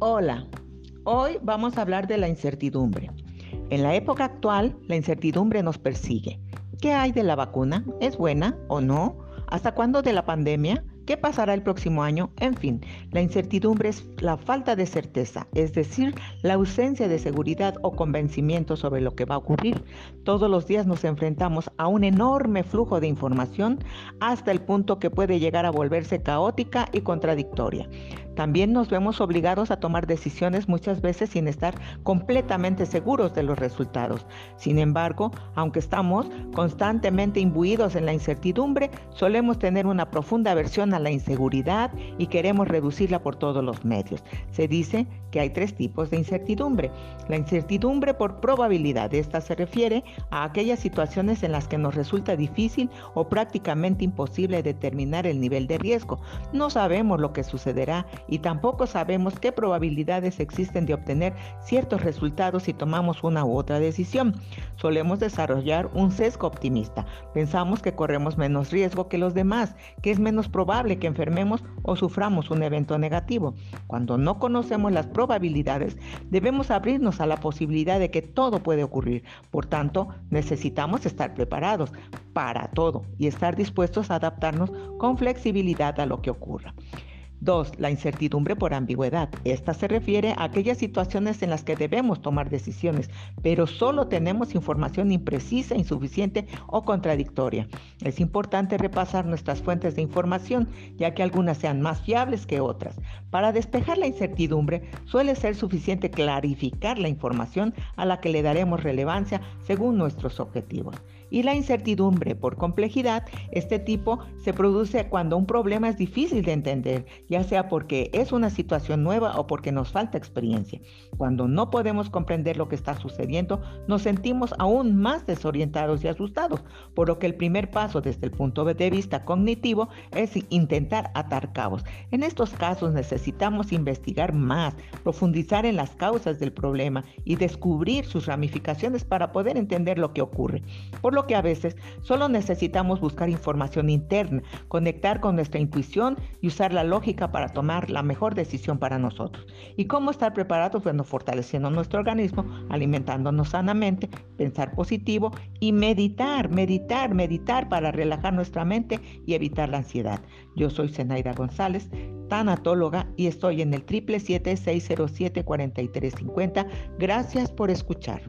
Hola, hoy vamos a hablar de la incertidumbre. En la época actual, la incertidumbre nos persigue. ¿Qué hay de la vacuna? ¿Es buena o no? ¿Hasta cuándo de la pandemia? ¿Qué pasará el próximo año? En fin, la incertidumbre es la falta de certeza, es decir, la ausencia de seguridad o convencimiento sobre lo que va a ocurrir. Todos los días nos enfrentamos a un enorme flujo de información hasta el punto que puede llegar a volverse caótica y contradictoria. También nos vemos obligados a tomar decisiones muchas veces sin estar completamente seguros de los resultados. Sin embargo, aunque estamos constantemente imbuidos en la incertidumbre, solemos tener una profunda aversión a la inseguridad y queremos reducirla por todos los medios. Se dice que hay tres tipos de incertidumbre. La incertidumbre por probabilidad. Esta se refiere a aquellas situaciones en las que nos resulta difícil o prácticamente imposible determinar el nivel de riesgo. No sabemos lo que sucederá y tampoco sabemos qué probabilidades existen de obtener ciertos resultados si tomamos una u otra decisión. Solemos desarrollar un sesgo optimista. Pensamos que corremos menos riesgo que los demás, que es menos probable que enfermemos o suframos un evento negativo. Cuando no conocemos las probabilidades, debemos abrirnos a la posibilidad de que todo puede ocurrir. Por tanto, necesitamos estar preparados para todo y estar dispuestos a adaptarnos con flexibilidad a lo que ocurra. 2. La incertidumbre por ambigüedad. Esta se refiere a aquellas situaciones en las que debemos tomar decisiones, pero solo tenemos información imprecisa, insuficiente o contradictoria. Es importante repasar nuestras fuentes de información, ya que algunas sean más fiables que otras. Para despejar la incertidumbre, suele ser suficiente clarificar la información a la que le daremos relevancia según nuestros objetivos. Y la incertidumbre por complejidad, este tipo se produce cuando un problema es difícil de entender, ya sea porque es una situación nueva o porque nos falta experiencia. Cuando no podemos comprender lo que está sucediendo, nos sentimos aún más desorientados y asustados, por lo que el primer paso desde el punto de vista cognitivo es intentar atar cabos. En estos casos necesitamos investigar más, profundizar en las causas del problema y descubrir sus ramificaciones para poder entender lo que ocurre. Por lo que a veces solo necesitamos buscar información interna, conectar con nuestra intuición y usar la lógica para tomar la mejor decisión para nosotros. ¿Y cómo estar preparados? Bueno, fortaleciendo nuestro organismo, alimentándonos sanamente, pensar positivo y meditar, meditar, meditar para relajar nuestra mente y evitar la ansiedad. Yo soy Zenaida González, tanatóloga y estoy en el 777-607-4350. Gracias por escuchar.